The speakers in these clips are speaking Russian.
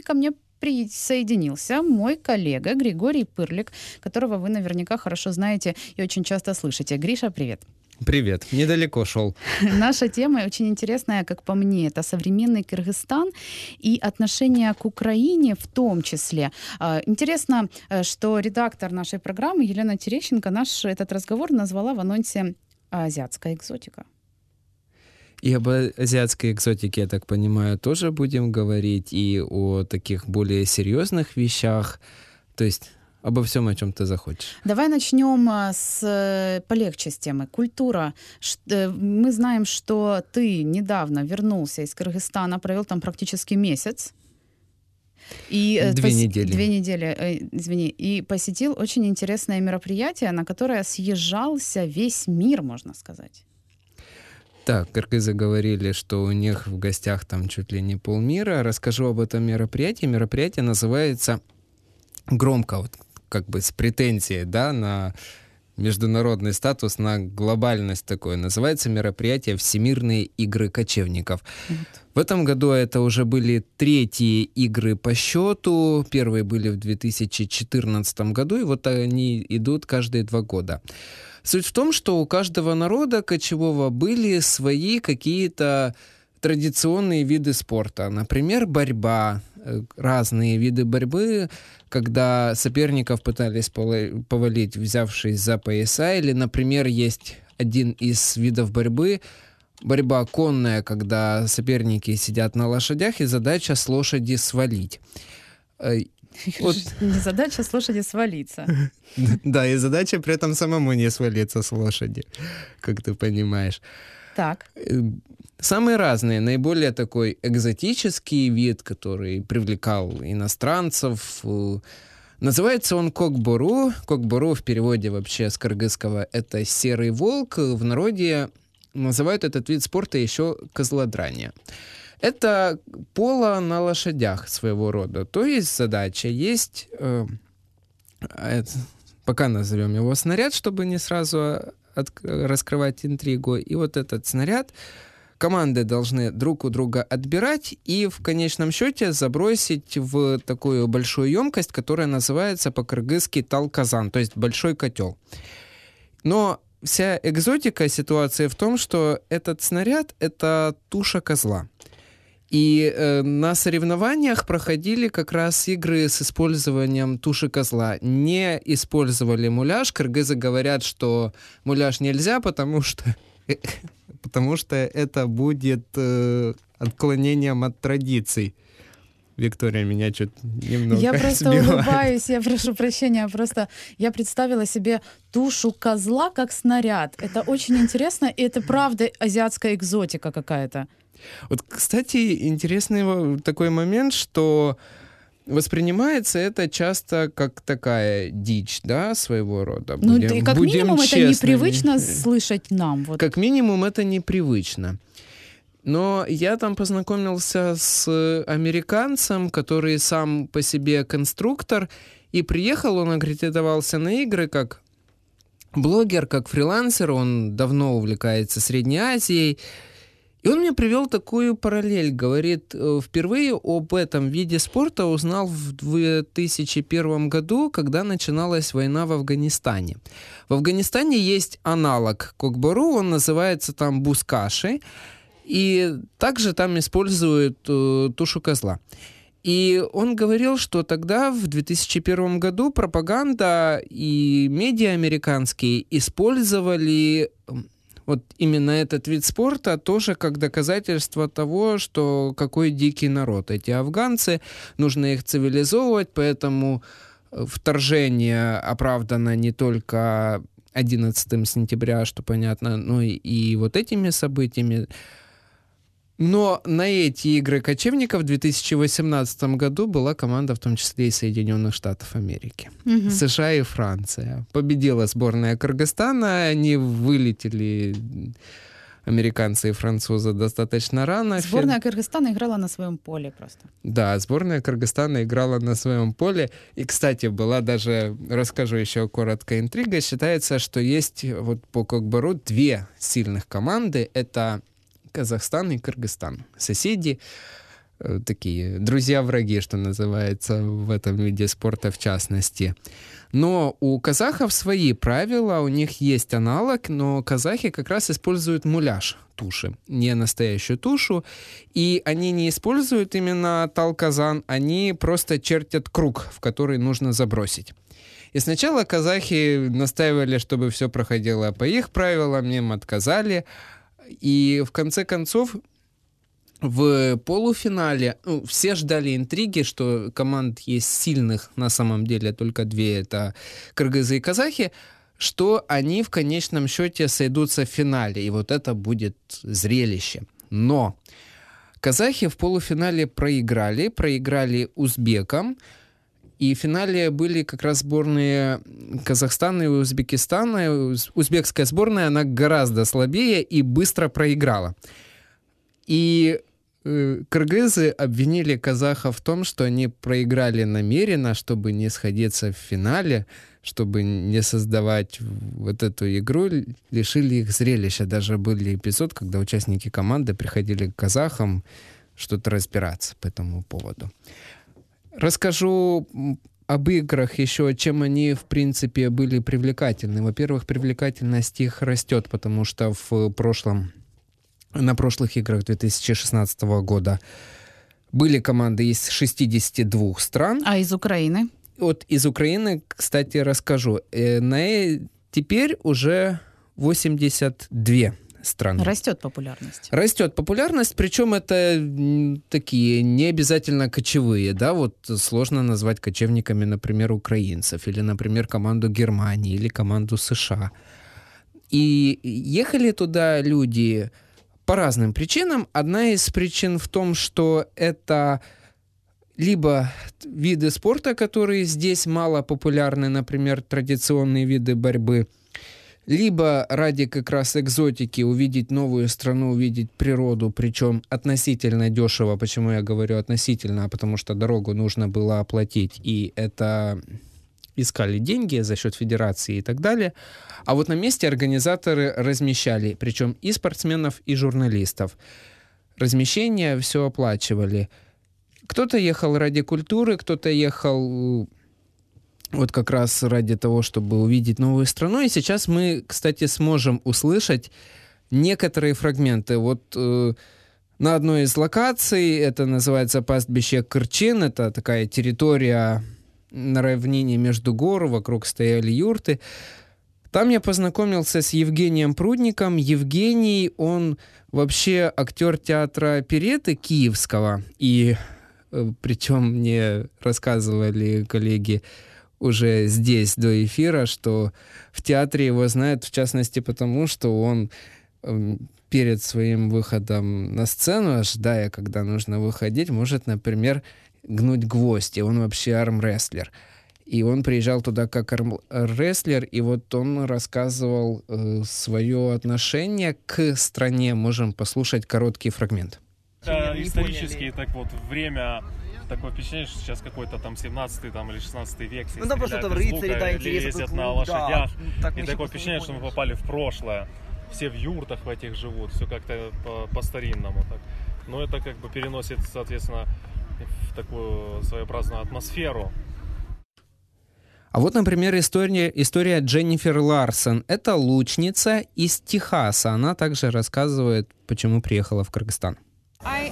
И ко мне присоединился мой коллега Григорий Пырлик, которого вы наверняка хорошо знаете и очень часто слышите. Гриша, привет. Привет, недалеко шел. Наша тема очень интересная, как по мне, это современный Кыргызстан и отношение к Украине в том числе. А, интересно, э, что редактор нашей программы Елена Терещенко наш этот разговор назвала в анонсе «Азиатская экзотика». И об азиатской экзотике, я так понимаю, тоже будем говорить, и о таких более серьезных вещах. То есть обо всем, о чем ты захочешь. Давай начнем а, с э, полегче с темы. Культура. Э, мы знаем, что ты недавно вернулся из Кыргызстана, провел там практически месяц. И э, две пос... недели. Две недели, извини. И посетил очень интересное мероприятие, на которое съезжался весь мир, можно сказать. Да, кыргызы говорили, что у них в гостях там чуть ли не полмира. Расскажу об этом мероприятии. Мероприятие называется громко, вот как бы с претензией, да, на международный статус, на глобальность такое. Называется мероприятие «Всемирные игры кочевников». Вот. В этом году это уже были третьи игры по счету. Первые были в 2014 году, и вот они идут каждые два года. Суть в том, что у каждого народа кочевого были свои какие-то традиционные виды спорта. Например, борьба, э, разные виды борьбы, когда соперников пытались повалить, взявшись за пояса, или, например, есть один из видов борьбы, борьба конная, когда соперники сидят на лошадях, и задача с лошади свалить. Вот. Задача с лошади свалиться. Да, и задача при этом самому не свалиться с лошади, как ты понимаешь. Так. Э, самые разные. Наиболее такой экзотический вид, который привлекал иностранцев. Э, называется он кокбору. Кокбору в переводе вообще с кыргызского это серый волк. В народе называют этот вид спорта еще козлодрание. Это поло на лошадях своего рода. То есть задача есть, э, пока назовем его снаряд, чтобы не сразу от, раскрывать интригу. И вот этот снаряд команды должны друг у друга отбирать и в конечном счете забросить в такую большую емкость, которая называется по-кыргызски талказан, то есть большой котел. Но вся экзотика ситуации в том, что этот снаряд — это туша козла. И э, на соревнованиях проходили как раз игры с использованием туши козла. Не использовали муляж. Кыргызы говорят, что муляж нельзя, потому что, потому что это будет э, отклонением от традиций. Виктория меня чуть немного Я просто сбивает. улыбаюсь, я прошу прощения, просто я представила себе тушу козла как снаряд. Это очень интересно, и это правда азиатская экзотика какая-то. Вот, кстати, интересный такой момент, что воспринимается это часто как такая дичь, да, своего рода. Ну, будем, ну, как будем минимум честными. это непривычно слышать нам. Вот. Как минимум это непривычно. Но я там познакомился с американцем, который сам по себе конструктор, и приехал, он аккредитовался на игры как блогер, как фрилансер, он давно увлекается Средней Азией, и он мне привел такую параллель, говорит, э, впервые об этом виде спорта узнал в 2001 году, когда начиналась война в Афганистане. В Афганистане есть аналог кокбору, он называется там бускаши, и также там используют э, тушу козла. И он говорил, что тогда, в 2001 году, пропаганда и медиа американские использовали вот именно этот вид спорта тоже как доказательство того, что какой дикий народ эти афганцы, нужно их цивилизовывать, поэтому э, вторжение оправдано не только 11 сентября, что понятно, но и, и вот этими событиями. Но на эти игры кочевников в 2018 году была команда, в том числе и Соединенных Штатов Америки. Угу. США и Франция. Победила сборная Кыргызстана, они вылетели американцы и французы достаточно рано. Сборная Кыргызстана играла на своем поле просто. Да, сборная Кыргызстана играла на своем поле. И, кстати, была даже, расскажу еще коротко, интрига. Считается, что есть вот по Кокбару две сильных команды. Это Казахстан и Кыргызстан. Соседи. э, такие друзья-враги, что называется, в этом виде спорта в частности. Но у казахов свои правила, у них есть аналог, но казахи как раз используют муляж туши, не настоящую тушу. И они не используют именно талказан, они просто чертят круг, в который нужно забросить. И сначала казахи настаивали, чтобы все проходило по их правилам, им отказали. И в конце концов в полуфинале ну, все ждали интриги, что команд есть сильных на самом деле только две, это кыргызы и казахи, что они в конечном счете сойдутся в финале, и вот это будет зрелище. Но казахи в полуфинале проиграли, проиграли узбекам, и в финале были как раз сборные Казахстана и Узбекистана. Узбекская сборная, она гораздо слабее и быстро проиграла. И Э, кыргызы обвинили казахов в том, что они проиграли намеренно, чтобы не сходиться в финале, чтобы не создавать вот эту игру, лишили их зрелища. Даже были эпизод, когда участники команды приходили к казахам что-то разбираться по этому поводу. Расскажу об играх еще, чем они, в принципе, были привлекательны. Во-первых, привлекательность их растет, потому что в прошлом на прошлых играх 2016 года были команды из 62 стран. А из Украины? Вот из Украины, кстати, расскажу. Э, на, э, теперь уже 82 страны. Растет популярность. Растет популярность, причем это такие не обязательно кочевые, да, вот сложно назвать кочевниками, например, украинцев, или, например, команду Германии, или команду США. И ехали туда люди по разным причинам. Одна из причин в том, что это либо виды спорта, которые здесь мало популярны, например, традиционные виды борьбы, либо ради как раз экзотики увидеть новую страну, увидеть природу, причем относительно дешево. Почему я говорю относительно? Потому что дорогу нужно было оплатить, и это искали деньги за счет федерации и так далее. А вот на месте организаторы размещали, причем и спортсменов, и журналистов. Размещение все оплачивали. Кто-то ехал ради культуры, кто-то ехал вот как раз ради того, чтобы увидеть новую страну. И сейчас мы, кстати, сможем услышать некоторые фрагменты. Вот э, на одной из локаций, это называется пастбище Кырчин, это такая территория на равнине между гор, вокруг стояли юрты. Там я познакомился с Евгением Прудником. Евгений, он вообще актер театра Переты Киевского. И э, причем мне рассказывали коллеги уже здесь до эфира, что в театре его знают, в частности, потому что он эм, перед своим выходом на сцену, ожидая, когда нужно выходить, может, например, гнуть гвозди. Он вообще армрестлер. И он приезжал туда как армрестлер, и вот он рассказывал э, свое отношение к стране. Можем послушать короткий фрагмент. Это исторически так вот время такое впечатление, что сейчас какой-то там 17 там, или 16 век. Ну да, просто там рыцари, да, ездят на лошадях. Да, и такое впечатление, что мы попали в прошлое. Все в юртах в этих живут, все как-то по-старинному. так. Но это как бы переносит, соответственно, в такую своеобразную атмосферу. А вот, например, история, история Дженнифер Ларсон. Это лучница из Техаса. Она также рассказывает, почему приехала в Кыргызстан. Uh,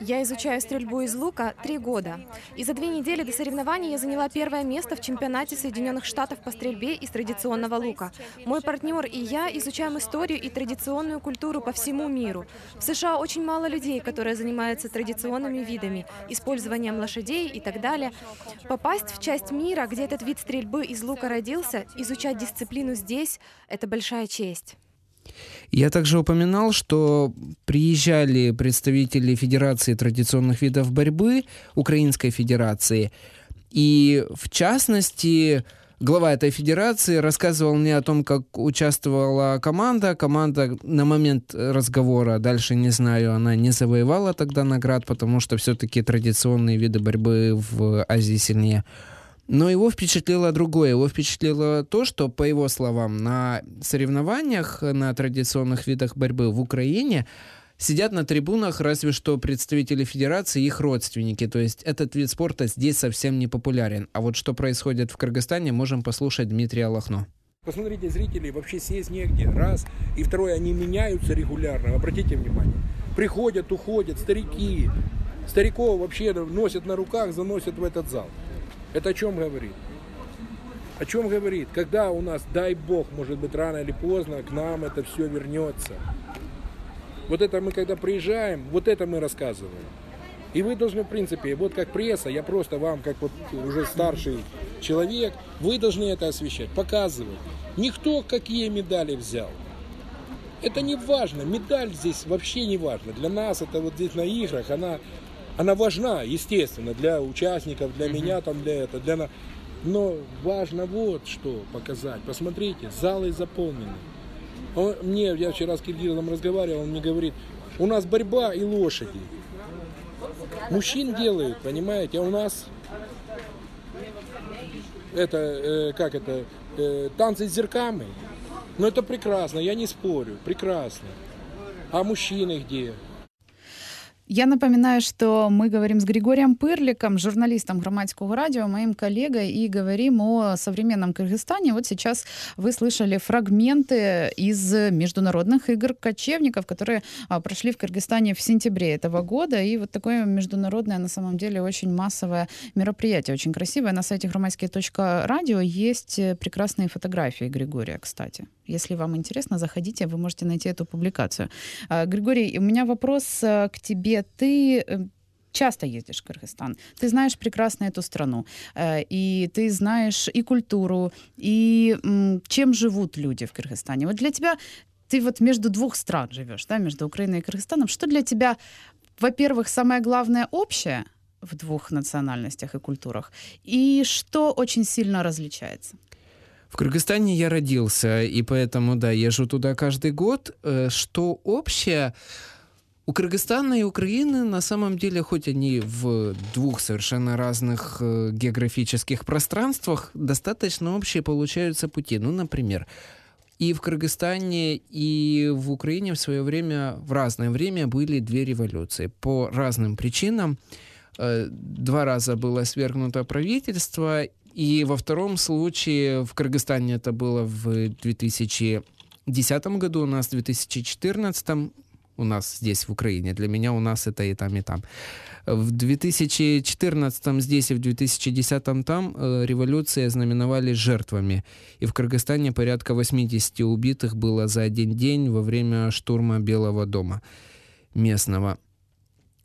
я изучаю стрельбу из лука три года. И за две недели до соревнований я заняла первое место в чемпионате Соединенных Штатов по стрельбе из традиционного лука. Мой партнер и я изучаем историю и традиционную культуру по всему миру. В США очень мало людей, которые занимаются традиционными видами, использованием лошадей и так далее. Попасть в часть мира, где этот вид стрельбы из лука родился, изучать дисциплину здесь — это большая честь. Я также упоминал, что приезжали представители Федерации традиционных видов борьбы, Украинской Федерации, и в частности глава этой федерации рассказывал мне о том, как участвовала команда. Команда на момент разговора, дальше не знаю, она не завоевала тогда наград, потому что все-таки традиционные виды борьбы в Азии сильнее. Но его впечатлило другое. Его впечатлило то, что, по его словам, на соревнованиях на традиционных видах борьбы в Украине Сидят на трибунах разве что представители федерации и их родственники. То есть этот вид спорта здесь совсем не популярен. А вот что происходит в Кыргызстане, можем послушать Дмитрия Лохно. Посмотрите, зрителей вообще сесть негде. Раз. И второе, они меняются регулярно. Обратите внимание. Приходят, уходят старики. Стариков вообще носят на руках, заносят в этот зал. Это о чем говорит? О чем говорит? Когда у нас, дай бог, может быть, рано или поздно, к нам это все вернется. Вот это мы, когда приезжаем, вот это мы рассказываем. И вы должны, в принципе, вот как пресса, я просто вам, как вот уже старший человек, вы должны это освещать, показывать. Никто какие медали взял. Это не важно, медаль здесь вообще не важно. Для нас это вот здесь на играх, она, она важна, естественно, для участников, для меня там, для этого, для... Но важно вот что показать. Посмотрите, залы заполнены. Он, мне, я вчера с Киргизом разговаривал, он мне говорит, у нас борьба и лошади. Мужчин делают, понимаете, а у нас это, э, как это, э, танцы с зерками. Ну это прекрасно, я не спорю, прекрасно. А мужчины где? Я напоминаю, что мы говорим с Григорием Пырликом, журналистом громадского радио, моим коллегой, и говорим о современном Кыргызстане. Вот сейчас вы слышали фрагменты из международных игр кочевников, которые а, прошли в Кыргызстане в сентябре этого года. И вот такое международное, на самом деле, очень массовое мероприятие, очень красивое. На сайте громадские.радио есть прекрасные фотографии Григория, кстати. Если вам интересно, заходите, вы можете найти эту публикацию. А, Григорий, у меня вопрос э, к тебе. Ты э, часто ездишь в Кыргызстан, ты знаешь прекрасно эту страну, э, и ты знаешь и культуру, и чем живут люди в Кыргызстане. Вот для тебя ты вот между двух стран живешь, да, между Украиной и Кыргызстаном. Что для тебя, во-первых, самое главное общее в двух национальностях и культурах, и что очень сильно различается? В Кыргызстане я родился, и поэтому, да, езжу туда каждый год. Э, что общее? У Кыргызстана и Украины на самом деле, хоть они в двух совершенно разных э, географических пространствах, достаточно общие получаются пути. Ну, например, и в Кыргызстане, и в Украине в свое время, в разное время были две революции. По разным причинам. Э, два раза было свергнуто правительство, и во втором случае в Кыргызстане это было в 2010 году, у нас в 2014 у нас здесь в Украине. Для меня у нас это и там, и там. В 2014 здесь и в 2010 там э, революции знаменовали жертвами. И в Кыргызстане порядка 80 убитых было за один день во время штурма Белого дома местного.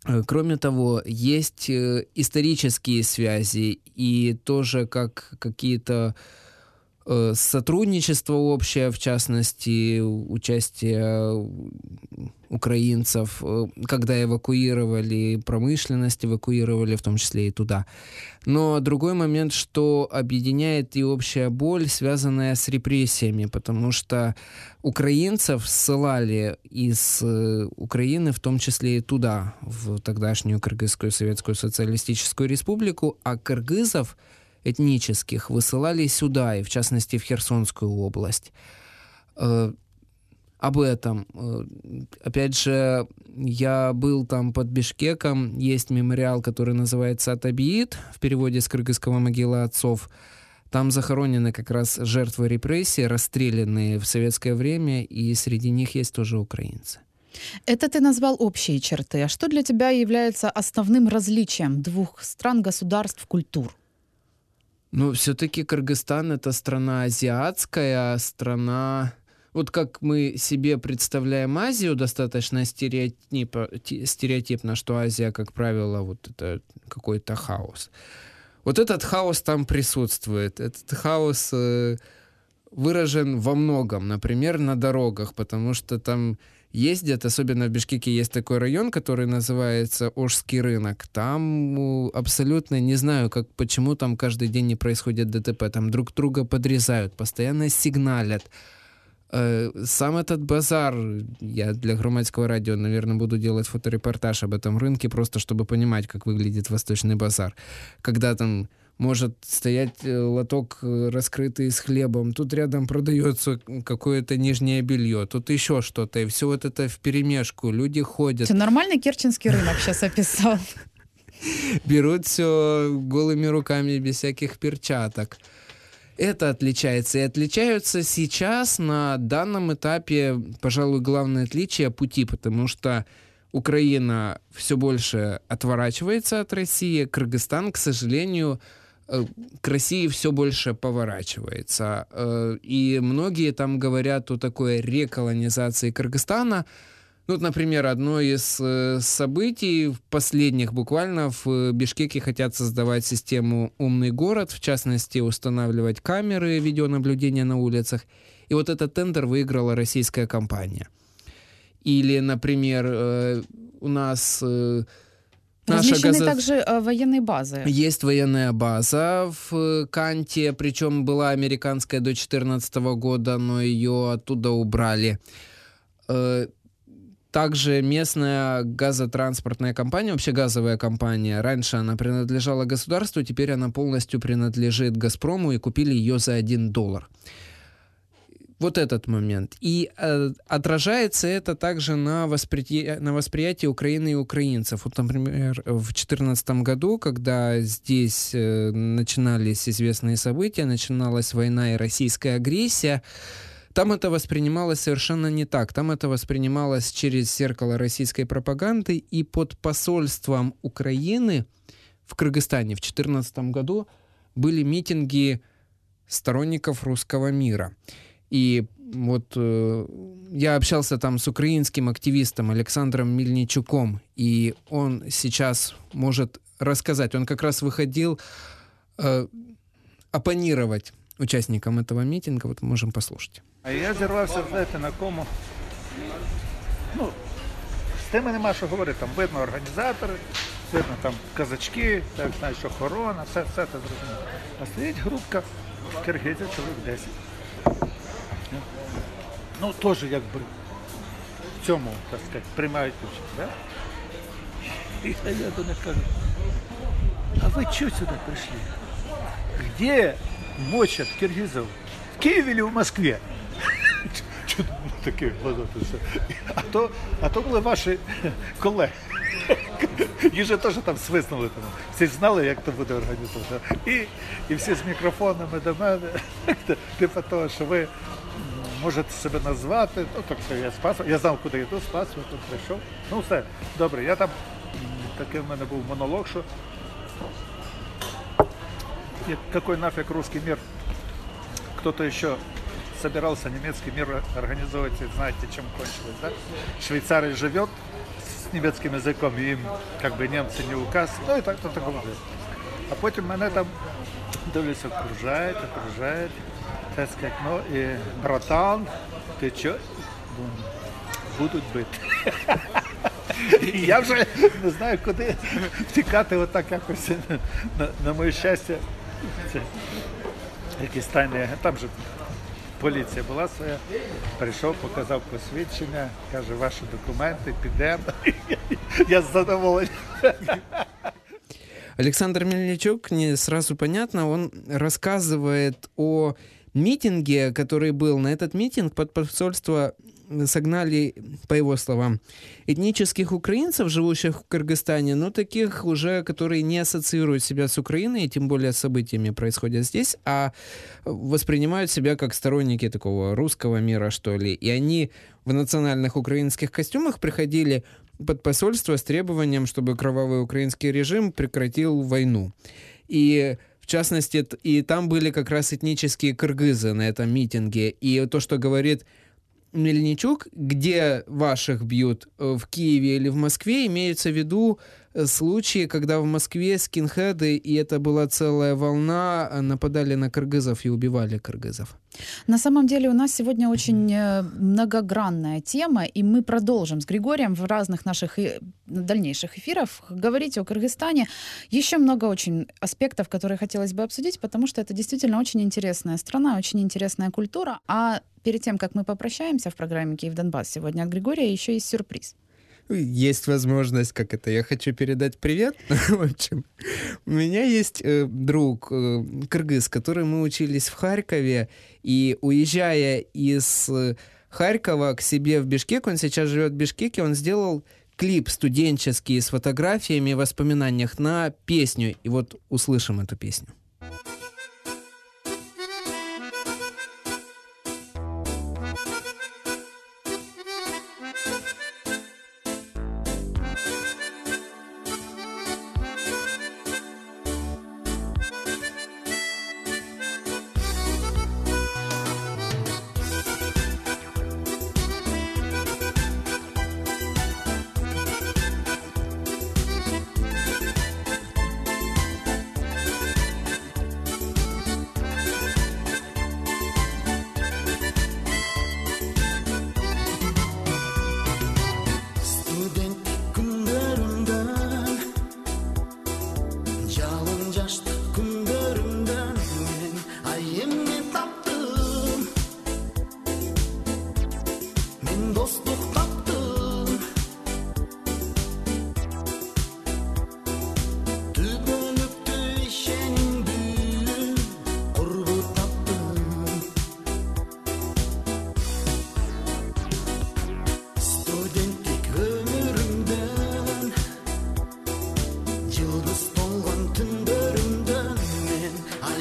Э, кроме того, есть э, исторические связи и тоже как какие-то э, сотрудничество общее, в частности, участие украинцев, э, когда эвакуировали промышленность, эвакуировали в том числе и туда. Но другой момент, что объединяет и общая боль, связанная с репрессиями, потому что украинцев ссылали из э, Украины, в том числе и туда, в тогдашнюю Кыргызскую Советскую Социалистическую Республику, а кыргызов этнических высылали сюда, и в частности в Херсонскую область. Э, об этом. Э, опять же, я был там под Бишкеком, есть мемориал, который называется Атабиит, в переводе с кыргызского могила отцов. Там захоронены как раз жертвы репрессий, расстрелянные в советское время, и среди них есть тоже украинцы. Это ты назвал общие черты. А что для тебя является основным различием двух стран, государств, культур? Ну, все-таки Кыргызстан это страна азиатская, страна вот как мы себе представляем Азию, достаточно стереотипно, стереотипно, что Азия, как правило, вот это какой-то хаос. Вот этот хаос там присутствует. Этот хаос э, выражен во многом, например, на дорогах, потому что там ездят, особенно в Бишкеке есть такой район, который называется Ожский рынок. Там абсолютно не знаю, как, почему там каждый день не происходит ДТП. Там друг друга подрезают, постоянно сигналят. Э, сам этот базар, я для громадского радио, наверное, буду делать фоторепортаж об этом рынке, просто чтобы понимать, как выглядит Восточный базар. Когда там может стоять э, лоток э, раскрытый с хлебом, тут рядом продается какое-то нижнее белье, тут еще что-то, и все вот это в перемешку, люди ходят. Ты нормальный керченский рынок сейчас описал. Берут все голыми руками, без всяких перчаток. Это отличается. И отличаются сейчас на данном этапе, пожалуй, главное отличие пути, потому что Украина все больше отворачивается от России, Кыргызстан, к сожалению, к России все больше поворачивается. Э, и многие там говорят о такой реколонизации Кыргызстана. Ну, вот, например, одно из э, событий последних буквально в Бишкеке хотят создавать систему «Умный город», в частности, устанавливать камеры видеонаблюдения на улицах. И вот этот тендер выиграла российская компания. Или, например, у нас Наша Размещены газа... также э, военные базы. Есть военная база в э, Канте, причем была американская до 2014 года, но ее оттуда убрали. Э, также местная газотранспортная компания, вообще газовая компания, раньше она принадлежала государству, теперь она полностью принадлежит «Газпрому» и купили ее за 1 доллар. Вот этот момент. И э, отражается это также на, восприятии, на восприятии Украины и украинцев. Вот, например, в 2014 году, когда здесь э, начинались известные события, начиналась война и российская агрессия, там это воспринималось совершенно не так. Там это воспринималось через зеркало российской пропаганды, и под посольством Украины в Кыргызстане в 2014 году были митинги сторонников русского мира. И вот э, я общался там с украинским активистом Александром Мельничуком, и он сейчас может рассказать. Он как раз выходил э, оппонировать участникам этого митинга. Вот можем послушать. А я зірвався, знаєте, на кому. Ну, з тими нема що говорити. Там видно організатори, видно там казачки, так, знаєш, охорона, все, все це зрозуміло. А стоїть групка киргизів, чоловік 10 Ну теж якби в цьому, так сказати, приймають участь. Да? І я до них кажу, а ви чого сюди прийшли? Где мочат киргизов? В Києві чи в Москві? Чудо таке. А то, а то були ваші колеги. Їх же теж там свиснули. Там. Всі знали, як це буде організовано. І, і всі з мікрофонами до мене. Типу того, що ви можете себе назвати. Ну, тобто я спас, я знав, куди йду, спас, я тут прийшов. Ну все, добре, я там такий в мене був монолог, що какой нафиг русский мир? Кто-то еще собирался немецкий мир организовывать, и знаете, чем кончилось, да? Швейцария живет с немецким языком, и им как бы немцы не указ, ну и так-то такого. А потім мене там дивлюся, окружають, окружають так сказать, ну і братан, ти що? Будуть бити. Я вже не знаю, куди втікати отак якось на, на моє щастя. Це якісь тайні, там же поліція була своя, прийшов, показав посвідчення, каже, ваші документи, підемо. Я з задоволенням. Александр Мельничук, не сразу понятно, он рассказывает о митинге, который был, на этот митинг под посольство согнали, по его словам, этнических украинцев, живущих в Кыргызстане, но таких уже, которые не ассоциируют себя с Украиной, и тем более событиями происходят здесь, а воспринимают себя как сторонники такого русского мира, что ли. И они в национальных украинских костюмах приходили под посольство с требованием, чтобы кровавый украинский режим прекратил войну. И частности, и там были как раз этнические кыргызы на этом митинге. И то, что говорит Мельничук, где ваших бьют, э, в Киеве или в Москве, имеются в виду случаи, когда в Москве скинхеды, и это была целая волна, э, нападали на кыргызов и убивали кыргызов. На самом деле у нас сегодня очень многогранная тема, и мы продолжим с Григорием в разных наших дальнейших эфирах говорить о Кыргызстане. Еще много очень аспектов, которые хотелось бы обсудить, потому что это действительно очень интересная страна, очень интересная культура. А перед тем, как мы попрощаемся в программе «Киев Донбасс» сегодня от Григория, еще есть сюрприз. Есть возможность, как это, я хочу передать привет. в общем, у меня есть э, друг э, кыргыз, который мы учились в Харькове, и уезжая из э, Харькова к себе в Бишкек, он сейчас живет в Бишкеке, он сделал клип студенческий с фотографиями и воспоминаниях на песню. И вот услышим эту песню.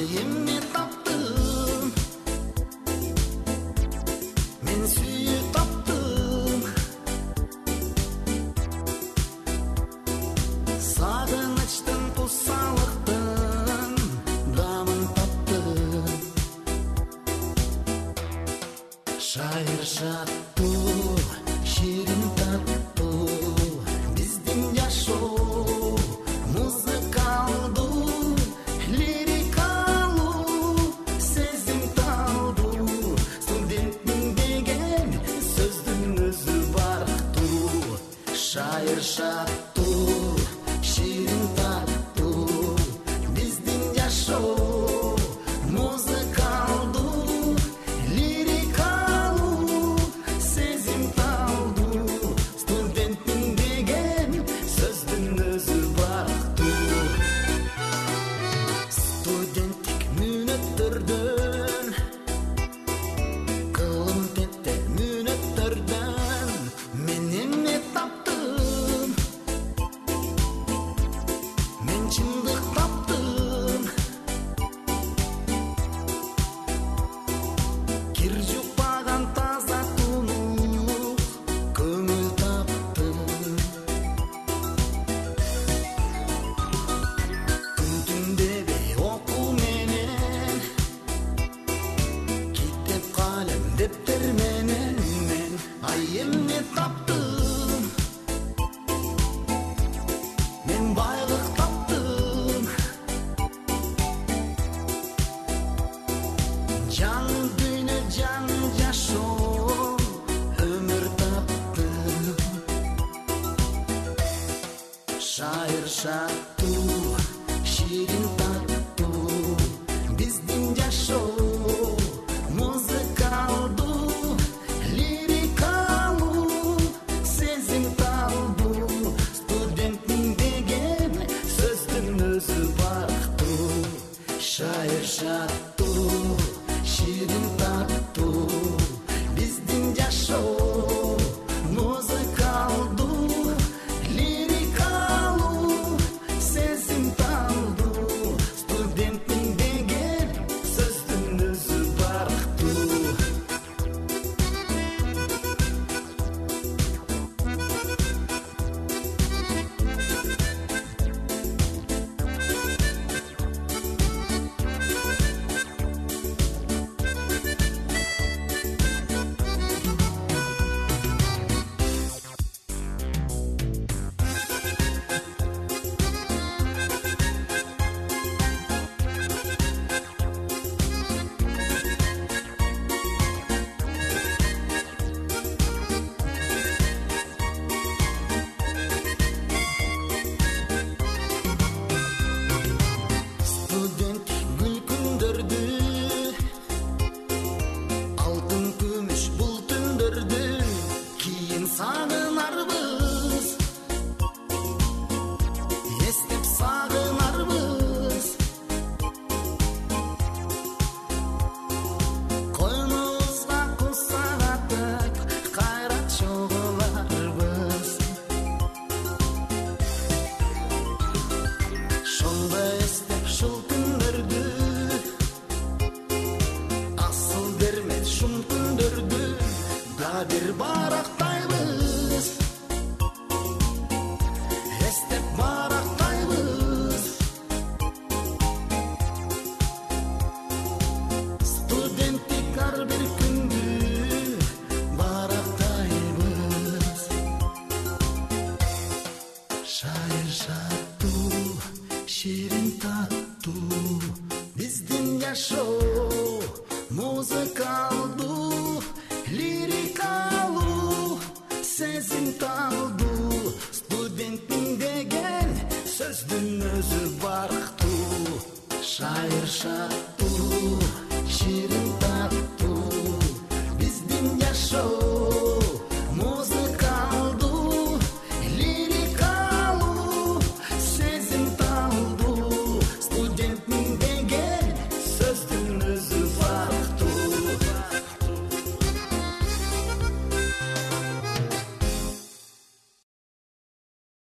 him. な。